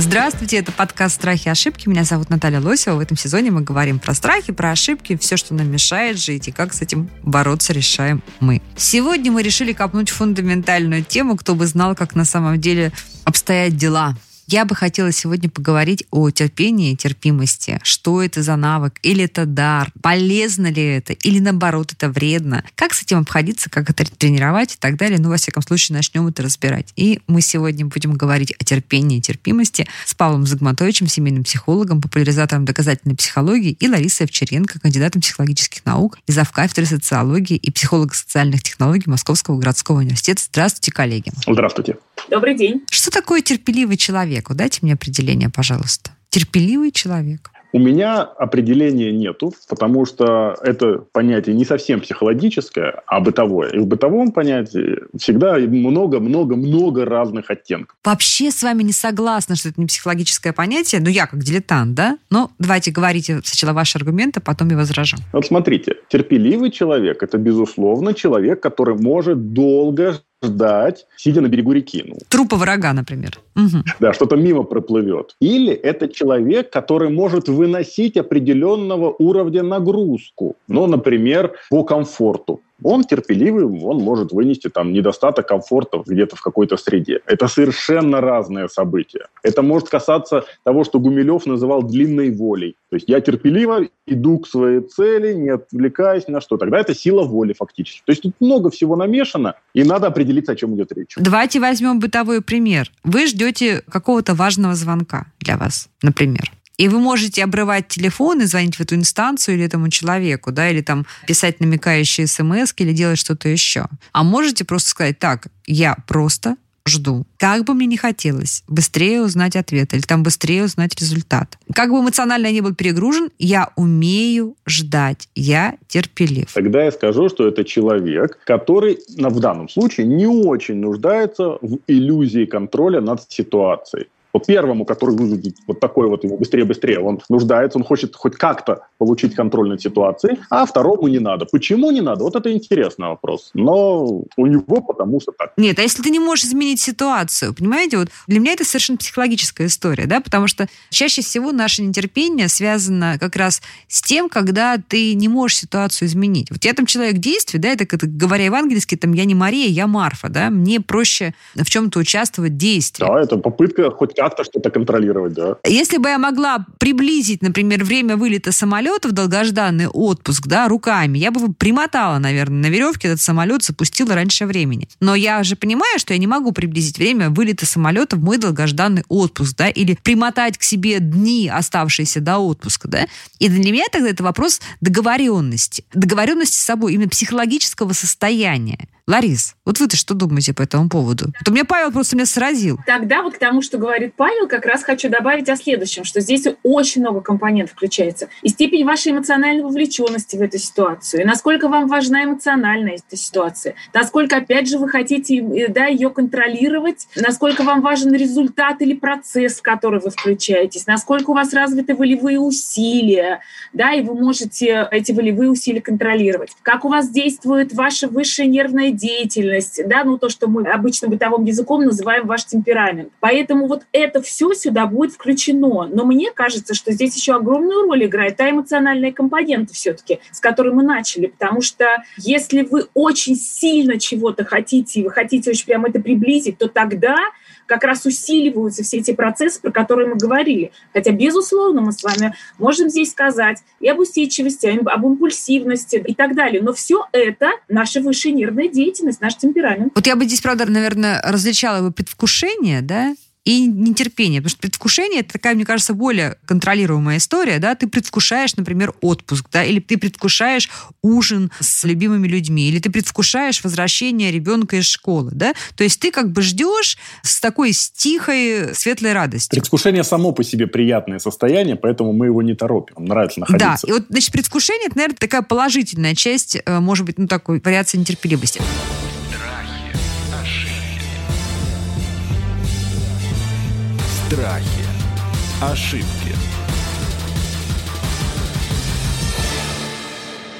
Здравствуйте, это подкаст «Страхи и ошибки». Меня зовут Наталья Лосева. В этом сезоне мы говорим про страхи, про ошибки, все, что нам мешает жить и как с этим бороться, решаем мы. Сегодня мы решили копнуть фундаментальную тему, кто бы знал, как на самом деле обстоят дела – я бы хотела сегодня поговорить о терпении и терпимости. Что это за навык? Или это дар? Полезно ли это? Или наоборот, это вредно? Как с этим обходиться? Как это тренировать и так далее? Ну, во всяком случае, начнем это разбирать. И мы сегодня будем говорить о терпении и терпимости с Павлом Загматовичем, семейным психологом, популяризатором доказательной психологии, и Ларисой Овчаренко, кандидатом психологических наук и завкафедры социологии и психолого-социальных технологий Московского городского университета. Здравствуйте, коллеги. Здравствуйте. Добрый день. Что такое терпеливый человек? Дайте мне определение, пожалуйста. Терпеливый человек. У меня определения нету, потому что это понятие не совсем психологическое, а бытовое. И в бытовом понятии всегда много-много-много разных оттенков. Вообще с вами не согласна, что это не психологическое понятие. Ну, я как дилетант, да? Но давайте говорите сначала ваши аргументы, потом я возражу. Вот смотрите, терпеливый человек – это, безусловно, человек, который может долго ждать, сидя на берегу реки. Ну, Трупа врага, например. Угу. да, что-то мимо проплывет. Или это человек, который может выносить определенного уровня нагрузку. Ну, например, по комфорту он терпеливый, он может вынести там недостаток комфорта где-то в какой-то среде. Это совершенно разные события. Это может касаться того, что Гумилев называл длинной волей. То есть я терпеливо иду к своей цели, не отвлекаясь на что. Тогда это сила воли фактически. То есть тут много всего намешано, и надо определиться, о чем идет речь. Давайте возьмем бытовой пример. Вы ждете какого-то важного звонка для вас, например. И вы можете обрывать телефон и звонить в эту инстанцию или этому человеку, да, или там писать намекающие смс или делать что-то еще. А можете просто сказать, так, я просто жду. Как бы мне не хотелось быстрее узнать ответ или там быстрее узнать результат. Как бы эмоционально я не был перегружен, я умею ждать. Я терпелив. Тогда я скажу, что это человек, который в данном случае не очень нуждается в иллюзии контроля над ситуацией. Вот первому, который выглядит вот такой вот ему быстрее-быстрее, он нуждается, он хочет хоть как-то получить контроль над ситуацией, а второму не надо. Почему не надо? Вот это интересный вопрос. Но у него потому что так. Нет, а если ты не можешь изменить ситуацию, понимаете, вот для меня это совершенно психологическая история, да, потому что чаще всего наше нетерпение связано как раз с тем, когда ты не можешь ситуацию изменить. Вот я там человек действий, да, это, это говоря евангельски, там я не Мария, я Марфа, да, мне проще в чем-то участвовать в действии. Да, это попытка хоть как-то что-то контролировать, да. Если бы я могла приблизить, например, время вылета самолета в долгожданный отпуск, да, руками, я бы примотала, наверное, на веревке этот самолет, запустила раньше времени. Но я же понимаю, что я не могу приблизить время вылета самолета в мой долгожданный отпуск, да, или примотать к себе дни, оставшиеся до отпуска, да. И для меня тогда это вопрос договоренности. Договоренности с собой, именно психологического состояния. Ларис, вот вы-то что думаете по этому поводу? Вот у меня Павел просто меня сразил. Тогда вот к тому, что говорит Павел, как раз хочу добавить о следующем, что здесь очень много компонентов включается. И степень вашей эмоциональной вовлеченности в эту ситуацию, и насколько вам важна эмоциональная эта ситуация, насколько, опять же, вы хотите э, да, ее контролировать, насколько вам важен результат или процесс, в который вы включаетесь, насколько у вас развиты волевые усилия, да, и вы можете эти волевые усилия контролировать, как у вас действует ваша высшая нервная деятельность, да, ну то, что мы обычно бытовым языком называем ваш темперамент. Поэтому вот это все сюда будет включено. Но мне кажется, что здесь еще огромную роль играет та эмоциональная компонента все-таки, с которой мы начали. Потому что если вы очень сильно чего-то хотите, и вы хотите очень прямо это приблизить, то тогда как раз усиливаются все эти процессы, про которые мы говорили. Хотя, безусловно, мы с вами можем здесь сказать и об усидчивости, об импульсивности и так далее. Но все это наша высшая нервная деятельность, наш темперамент. Вот я бы здесь, правда, наверное, различала бы предвкушение, да, и нетерпение. Потому что предвкушение это такая, мне кажется, более контролируемая история, да, ты предвкушаешь, например, отпуск, да, или ты предвкушаешь ужин с любимыми людьми, или ты предвкушаешь возвращение ребенка из школы, да, то есть ты как бы ждешь с такой с тихой, светлой радостью. Предвкушение само по себе приятное состояние, поэтому мы его не торопим, нам нравится находиться. Да, и вот, значит, предвкушение, это, наверное, такая положительная часть, э, может быть, ну, такой вариации нетерпеливости. Страхи. Ошибки.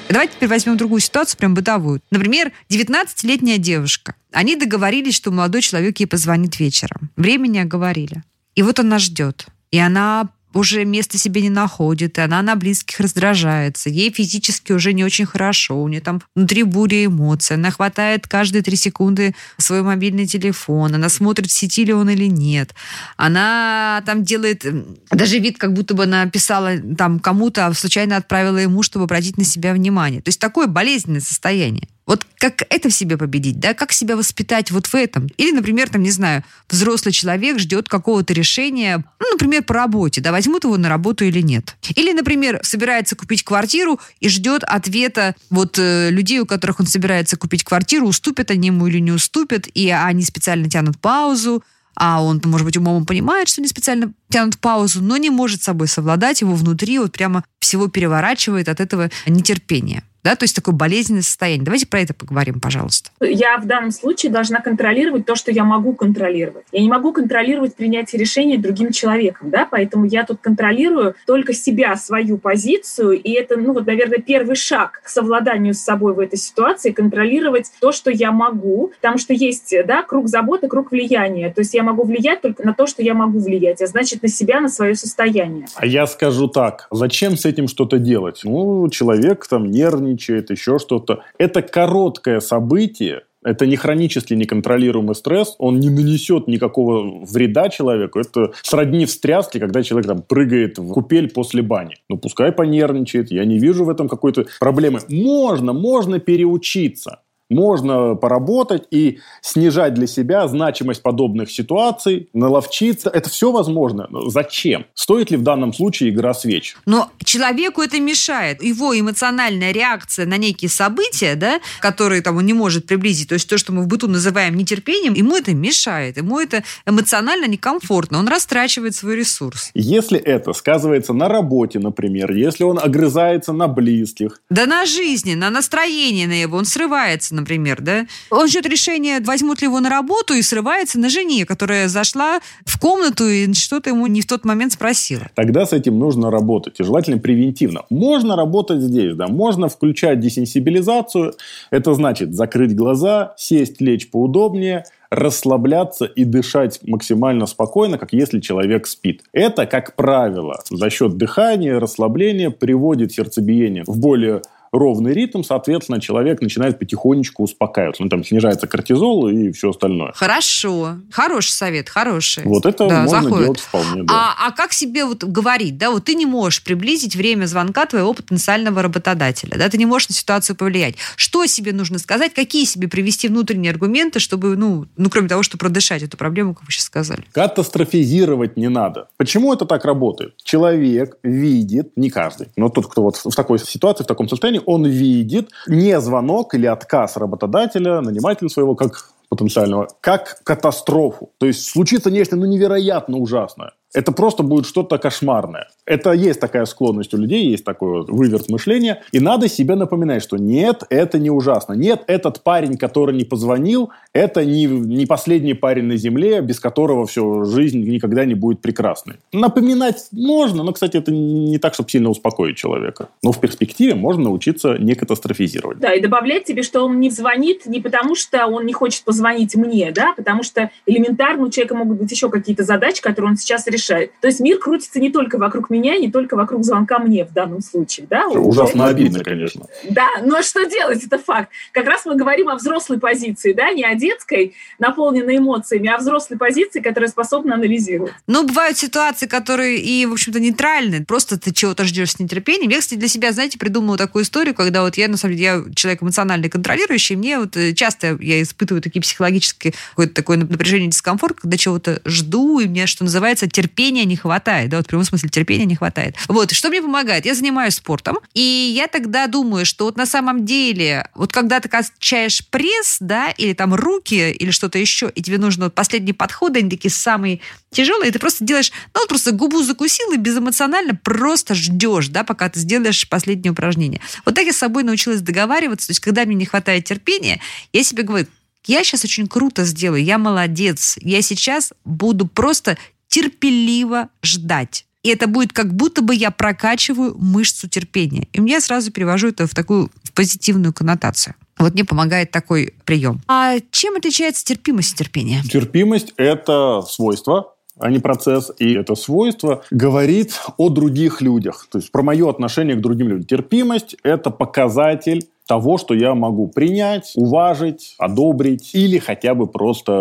Давайте теперь возьмем другую ситуацию, прям бытовую. Например, 19-летняя девушка. Они договорились, что молодой человек ей позвонит вечером. Времени оговорили. И вот она ждет. И она уже места себе не находит, и она на близких раздражается, ей физически уже не очень хорошо, у нее там внутри буря эмоций, она хватает каждые три секунды свой мобильный телефон, она смотрит, в сети ли он или нет, она там делает даже вид, как будто бы она писала там кому-то, а случайно отправила ему, чтобы обратить на себя внимание. То есть такое болезненное состояние. Вот как это в себе победить, да, как себя воспитать вот в этом? Или, например, там, не знаю, взрослый человек ждет какого-то решения, ну, например, по работе, да, возьмут его на работу или нет. Или, например, собирается купить квартиру и ждет ответа вот э, людей, у которых он собирается купить квартиру, уступят они ему или не уступят, и они специально тянут паузу, а он, может быть, умом понимает, что не специально тянут паузу, но не может собой совладать, его внутри вот прямо всего переворачивает от этого нетерпения да, то есть такое болезненное состояние. Давайте про это поговорим, пожалуйста. Я в данном случае должна контролировать то, что я могу контролировать. Я не могу контролировать принятие решения другим человеком, да, поэтому я тут контролирую только себя, свою позицию, и это, ну вот, наверное, первый шаг к совладанию с собой в этой ситуации, контролировать то, что я могу, потому что есть, да, круг заботы, круг влияния, то есть я могу влиять только на то, что я могу влиять, а значит, на себя, на свое состояние. А я скажу так, зачем с этим что-то делать? Ну, человек там нервный, нервничает, еще что-то. Это короткое событие, это не хронический неконтролируемый стресс, он не нанесет никакого вреда человеку. Это сродни встряске, когда человек там прыгает в купель после бани. Ну, пускай понервничает, я не вижу в этом какой-то проблемы. Можно, можно переучиться можно поработать и снижать для себя значимость подобных ситуаций, наловчиться. Это все возможно. Но зачем? Стоит ли в данном случае игра свеч? Но человеку это мешает. Его эмоциональная реакция на некие события, да, которые там, он не может приблизить, то есть то, что мы в быту называем нетерпением, ему это мешает. Ему это эмоционально некомфортно. Он растрачивает свой ресурс. Если это сказывается на работе, например, если он огрызается на близких. Да на жизни, на настроении на его, он срывается, например, да? Он ждет решения, возьмут ли его на работу и срывается на жене, которая зашла в комнату и что-то ему не в тот момент спросила. Тогда с этим нужно работать, и желательно превентивно. Можно работать здесь, да, можно включать десенсибилизацию, это значит закрыть глаза, сесть, лечь поудобнее, расслабляться и дышать максимально спокойно, как если человек спит. Это, как правило, за счет дыхания, расслабления приводит сердцебиение в более ровный ритм, соответственно, человек начинает потихонечку успокаиваться. Ну, там снижается кортизол и все остальное. Хорошо. Хороший совет, хороший. Вот это да, можно заходит. делать вполне. Да. А, а как себе вот говорить, да, вот ты не можешь приблизить время звонка твоего потенциального работодателя, да, ты не можешь на ситуацию повлиять. Что себе нужно сказать, какие себе привести внутренние аргументы, чтобы, ну, ну кроме того, что продышать эту проблему, как вы сейчас сказали? Катастрофизировать не надо. Почему это так работает? Человек видит, не каждый, но тот, кто вот в такой ситуации, в таком состоянии, он видит не звонок или отказ работодателя, нанимателя своего, как потенциального, как катастрофу. То есть случится нечто ну, невероятно ужасное это просто будет что-то кошмарное. Это есть такая склонность у людей, есть такой выверт мышления. И надо себе напоминать, что нет, это не ужасно. Нет, этот парень, который не позвонил, это не, не последний парень на земле, без которого все, жизнь никогда не будет прекрасной. Напоминать можно, но, кстати, это не так, чтобы сильно успокоить человека. Но в перспективе можно научиться не катастрофизировать. Да, и добавлять тебе, что он не звонит не потому, что он не хочет позвонить мне, да, потому что элементарно у человека могут быть еще какие-то задачи, которые он сейчас решает решает. То есть мир крутится не только вокруг меня, не только вокруг звонка мне в данном случае. Да? Ужасно обидно, конечно. Да, но что делать, это факт. Как раз мы говорим о взрослой позиции, да, не о детской, наполненной эмоциями, а о взрослой позиции, которая способна анализировать. Но бывают ситуации, которые и, в общем-то, нейтральны. Просто ты чего-то ждешь с нетерпением. Я, кстати, для себя, знаете, придумала такую историю, когда вот я, на самом деле, я человек эмоционально контролирующий, мне вот э, часто я испытываю такие психологические, какое-то такое напряжение, дискомфорт, когда чего-то жду, и мне, что называется, терпение терпения не хватает, да, вот в прямом смысле терпения не хватает. Вот, что мне помогает? Я занимаюсь спортом, и я тогда думаю, что вот на самом деле, вот когда ты качаешь пресс, да, или там руки, или что-то еще, и тебе нужно вот последние подходы, они такие самые тяжелые, и ты просто делаешь, ну, вот просто губу закусил и безэмоционально просто ждешь, да, пока ты сделаешь последнее упражнение. Вот так я с собой научилась договариваться, то есть когда мне не хватает терпения, я себе говорю, я сейчас очень круто сделаю, я молодец, я сейчас буду просто терпеливо ждать. И это будет как будто бы я прокачиваю мышцу терпения. И я сразу перевожу это в такую в позитивную коннотацию. Вот мне помогает такой прием. А чем отличается терпимость и терпение? Терпимость – это свойство, а не процесс. И это свойство говорит о других людях. То есть про мое отношение к другим людям. Терпимость – это показатель того, что я могу принять, уважить, одобрить или хотя бы просто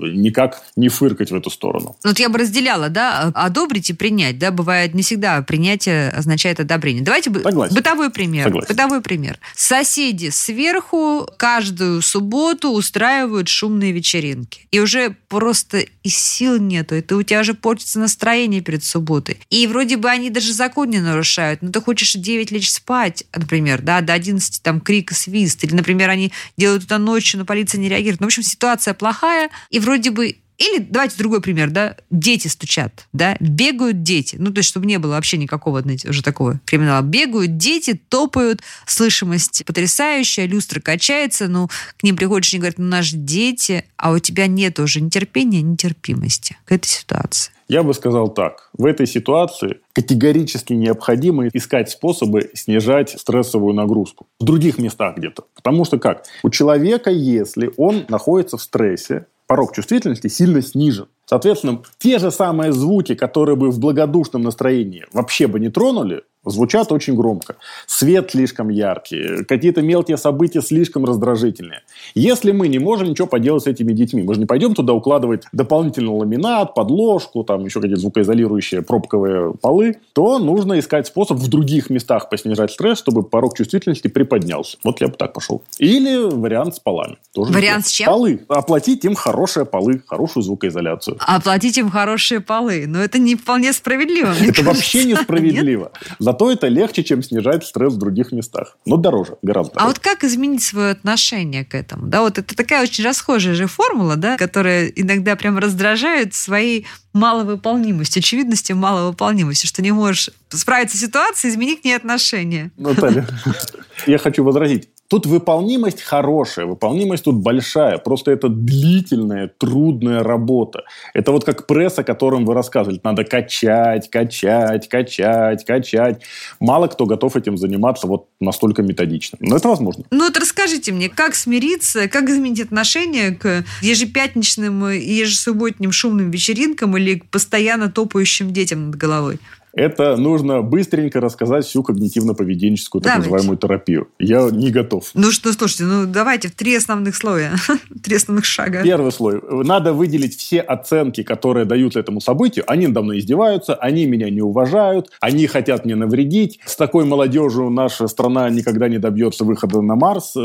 никак не фыркать в эту сторону. Ну, вот я бы разделяла, да, одобрить и принять, да, бывает не всегда принятие означает одобрение. Давайте Согласен. бытовой пример. Согласен. Бытовой пример. Соседи сверху каждую субботу устраивают шумные вечеринки. И уже просто и сил нету, и ты, у тебя уже портится настроение перед субботой. И вроде бы они даже закон не нарушают, но ты хочешь 9 лечь спать, например, да, до 11 там крик и свист. Или, например, они делают это ночью, но полиция не реагирует. Ну, в общем, ситуация плохая, и вроде бы или давайте другой пример, да, дети стучат, да, бегают дети, ну, то есть, чтобы не было вообще никакого, знаете, уже такого криминала. Бегают дети, топают, слышимость потрясающая, люстра качается, ну, к ним приходишь и говорят, ну, наши дети, а у тебя нет уже ни терпения, ни терпимости к этой ситуации. Я бы сказал так. В этой ситуации категорически необходимо искать способы снижать стрессовую нагрузку. В других местах где-то. Потому что как? У человека, если он находится в стрессе, порог чувствительности сильно снижен. Соответственно, те же самые звуки, которые бы в благодушном настроении вообще бы не тронули, звучат очень громко. Свет слишком яркий, какие-то мелкие события слишком раздражительные. Если мы не можем ничего поделать с этими детьми, мы же не пойдем туда укладывать дополнительный ламинат, подложку, там еще какие-то звукоизолирующие пробковые полы, то нужно искать способ в других местах поснижать стресс, чтобы порог чувствительности приподнялся. Вот я бы так пошел. Или вариант с полами. Тоже вариант неплохо. с чем? Полы. Оплатить им хорошие полы, хорошую звукоизоляцию. Оплатить им хорошие полы. Но это не вполне справедливо, Это кажется. вообще несправедливо. Зато это легче, чем снижать стресс в других местах. Но дороже, гораздо А дороже. вот как изменить свое отношение к этому? Да, вот это такая очень расхожая же формула, да, которая иногда прям раздражает своей маловыполнимостью, очевидностью маловыполнимости, что не можешь справиться с ситуацией, изменить к ней отношение. Наталья, я хочу возразить. Тут выполнимость хорошая, выполнимость тут большая. Просто это длительная, трудная работа. Это вот как пресс, о котором вы рассказывали. Надо качать, качать, качать, качать. Мало кто готов этим заниматься вот настолько методично. Но это возможно. Ну вот расскажите мне, как смириться, как изменить отношение к ежепятничным и ежесубботним шумным вечеринкам или к постоянно топающим детям над головой? Это нужно быстренько рассказать всю когнитивно-поведенческую так Давайте. называемую терапию. Я не готов. Ну что, слушайте, ну давайте в три основных слоя, три основных шага. Первый слой. Надо выделить все оценки, которые дают этому событию. Они надо мной издеваются, они меня не уважают, они хотят мне навредить. С такой молодежью наша страна никогда не добьется выхода на Марс э,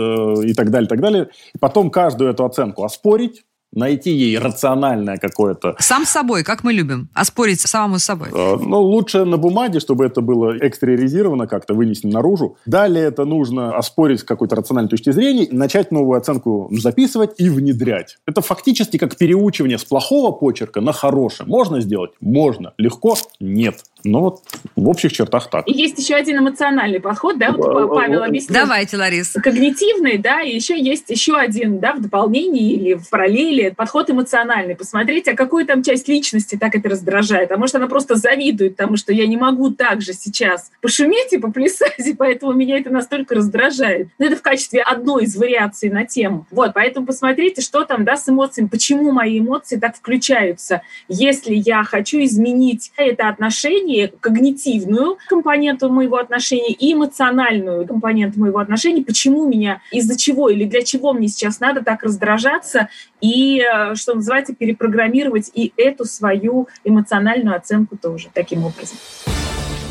и так далее, так далее. И потом каждую эту оценку оспорить, найти ей рациональное какое-то Сам с собой, как мы любим, а спорить самому с собой. Э, Ну, лучше на бумаге, чтобы это было экстериоризировано как-то, вынесено наружу. Далее это нужно оспорить с какой-то рациональной точки зрения, начать новую оценку записывать и внедрять. Это фактически как переучивание с плохого почерка на хороший. Можно сделать? Можно. Легко? Нет. Но вот в общих чертах так. И есть еще один эмоциональный подход, да, вот А, Павел а, объяснил. Давайте, Лариса. когнитивный, да, и еще есть еще один, да, в дополнении или в параллели подход эмоциональный. Посмотреть, а какую там часть личности так это раздражает. А может, она просто завидует тому, что я не могу так же сейчас пошуметь и поплясать, и поэтому меня это настолько раздражает. Но это в качестве одной из вариаций на тему. Вот, поэтому посмотрите, что там, да, с эмоциями, почему мои эмоции так включаются. Если я хочу изменить это отношение, когнитивную компоненту моего отношения и эмоциональную компоненту моего отношения, почему меня, из-за чего или для чего мне сейчас надо так раздражаться и, э, что называется, перепрограммировать и эту свою эмоциональную оценку тоже таким образом.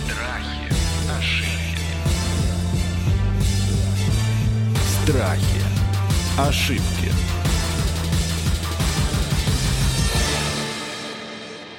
Страхи, ошибки, Страхи. Ошибки.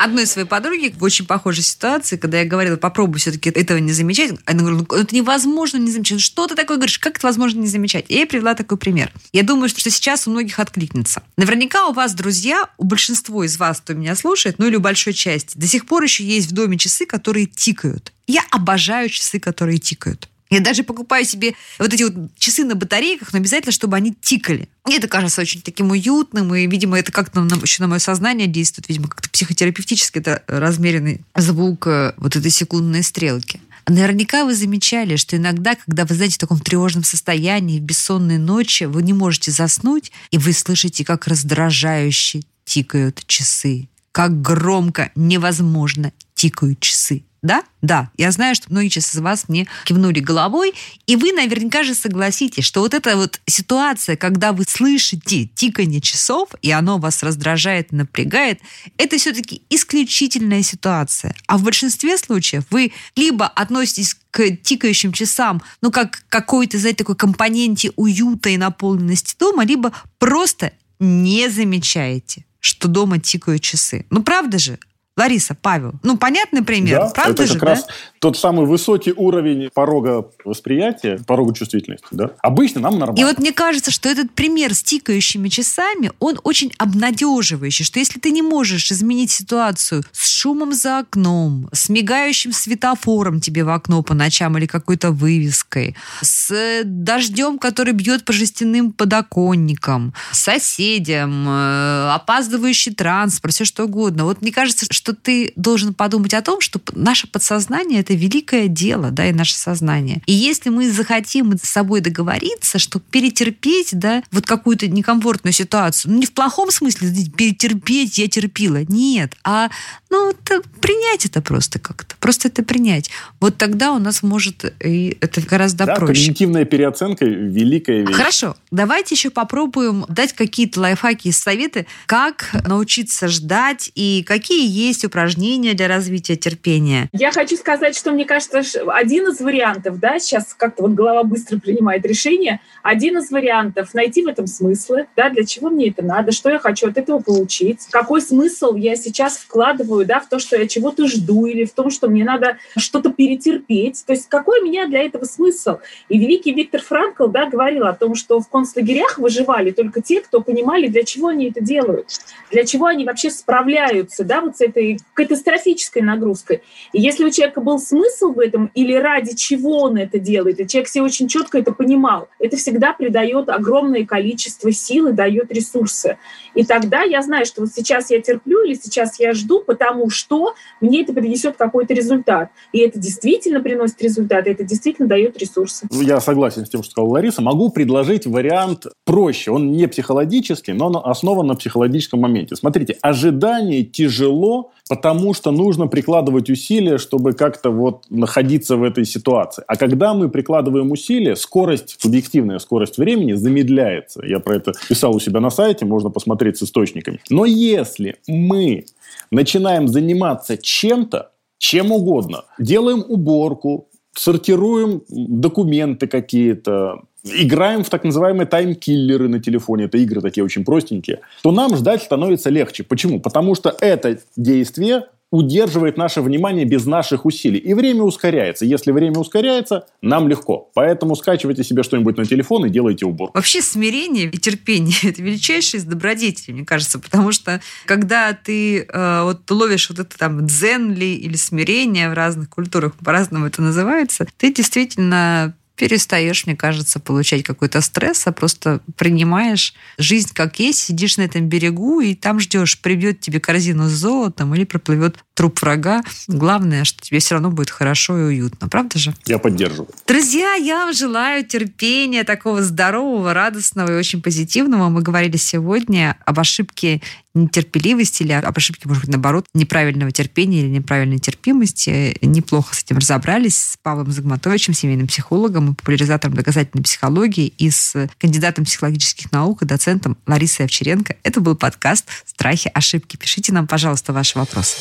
Одной своей подруги в очень похожей ситуации, когда я говорила, попробуй все-таки этого не замечать, она говорила, ну, это невозможно не замечать. Ну, Что ты такое говоришь? Как это возможно не замечать? И я привела такой пример. Я думаю, что сейчас у многих откликнется. Наверняка у вас, друзья, у большинства из вас, кто меня слушает, ну или у большой части, до сих пор еще есть в доме часы, которые тикают. Я обожаю часы, которые тикают. Я даже покупаю себе вот эти вот часы на батарейках, но обязательно, чтобы они тикали. Мне это кажется очень таким уютным, и, видимо, это как-то на, еще на мое сознание действует, видимо, как-то психотерапевтически это размеренный звук э, вот этой секундной стрелки. Наверняка вы замечали, что иногда, когда вы, знаете, в таком тревожном состоянии, в бессонные ночи, вы не можете заснуть, и вы слышите, как раздражающе тикают часы. Как громко, невозможно тикают часы. Да? Да. Я знаю, что многие сейчас из вас мне кивнули головой, и вы наверняка же согласитесь, что вот эта вот ситуация, когда вы слышите тиканье часов, и оно вас раздражает, напрягает, это все-таки исключительная ситуация. А в большинстве случаев вы либо относитесь к тикающим часам, ну, как какой-то, знаете, такой компоненте уюта и наполненности дома, либо просто не замечаете, что дома тикают часы. Ну, правда же? Лариса, Павел. Ну, понятный пример, да, правда это же, как раз тот самый высокий уровень порога восприятия, порога чувствительности, да? Обычно нам нормально. И вот мне кажется, что этот пример с тикающими часами, он очень обнадеживающий, что если ты не можешь изменить ситуацию с шумом за окном, с мигающим светофором тебе в окно по ночам или какой-то вывеской, с дождем, который бьет по жестяным подоконникам, соседям, э, опаздывающий транспорт, все что угодно. Вот мне кажется, что ты должен подумать о том, что наше подсознание это великое дело, да, и наше сознание. И если мы захотим с собой договориться, что перетерпеть, да, вот какую-то некомфортную ситуацию, ну, не в плохом смысле, перетерпеть, я терпила, нет, а, ну, это, принять это просто как-то, просто это принять. Вот тогда у нас может и это гораздо да, проще. когнитивная переоценка – великая вещь. Хорошо, давайте еще попробуем дать какие-то лайфхаки и советы, как научиться ждать и какие есть есть упражнения для развития терпения? Я хочу сказать, что мне кажется, один из вариантов, да, сейчас как-то вот голова быстро принимает решение, один из вариантов найти в этом смыслы, да, для чего мне это надо, что я хочу от этого получить, какой смысл я сейчас вкладываю, да, в то, что я чего-то жду или в том, что мне надо что-то перетерпеть, то есть какой у меня для этого смысл? И великий Виктор Франкл, да, говорил о том, что в концлагерях выживали только те, кто понимали, для чего они это делают, для чего они вообще справляются, да, вот с этой катастрофической нагрузкой. И если у человека был смысл в этом или ради чего он это делает, и человек себе очень четко это понимал, это всегда придает огромное количество сил и дает ресурсы. И тогда я знаю, что вот сейчас я терплю или сейчас я жду, потому что мне это принесет какой-то результат. И это действительно приносит результат, и это действительно дает ресурсы. Ну, я согласен с тем, что сказала Лариса. Могу предложить вариант проще. Он не психологический, но основан на психологическом моменте. Смотрите, ожидание тяжело потому что нужно прикладывать усилия, чтобы как-то вот находиться в этой ситуации. А когда мы прикладываем усилия, скорость, субъективная скорость времени замедляется. Я про это писал у себя на сайте, можно посмотреть с источниками. Но если мы начинаем заниматься чем-то, чем угодно, делаем уборку, сортируем документы какие-то, играем в так называемые таймкиллеры на телефоне, это игры такие очень простенькие, то нам ждать становится легче. Почему? Потому что это действие удерживает наше внимание без наших усилий. И время ускоряется. Если время ускоряется, нам легко. Поэтому скачивайте себе что-нибудь на телефон и делайте убор. Вообще смирение и терпение – это величайшие из добродетелей, мне кажется. Потому что когда ты э, вот ловишь вот это там дзен ли или смирение в разных культурах, по-разному это называется, ты действительно перестаешь, мне кажется, получать какой-то стресс, а просто принимаешь жизнь как есть, сидишь на этом берегу и там ждешь, прибьет тебе корзину с золотом или проплывет труп врага. Главное, что тебе все равно будет хорошо и уютно. Правда же? Я поддерживаю. Друзья, я вам желаю терпения, такого здорового, радостного и очень позитивного. Мы говорили сегодня об ошибке нетерпеливости или об ошибке, может быть, наоборот, неправильного терпения или неправильной терпимости. Неплохо с этим разобрались с Павлом Загматовичем, семейным психологом и популяризатором доказательной психологии и с кандидатом психологических наук и доцентом Ларисой Овчаренко. Это был подкаст «Страхи, ошибки». Пишите нам, пожалуйста, ваши вопросы.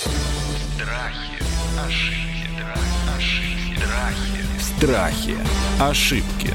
Страхи, ошибки.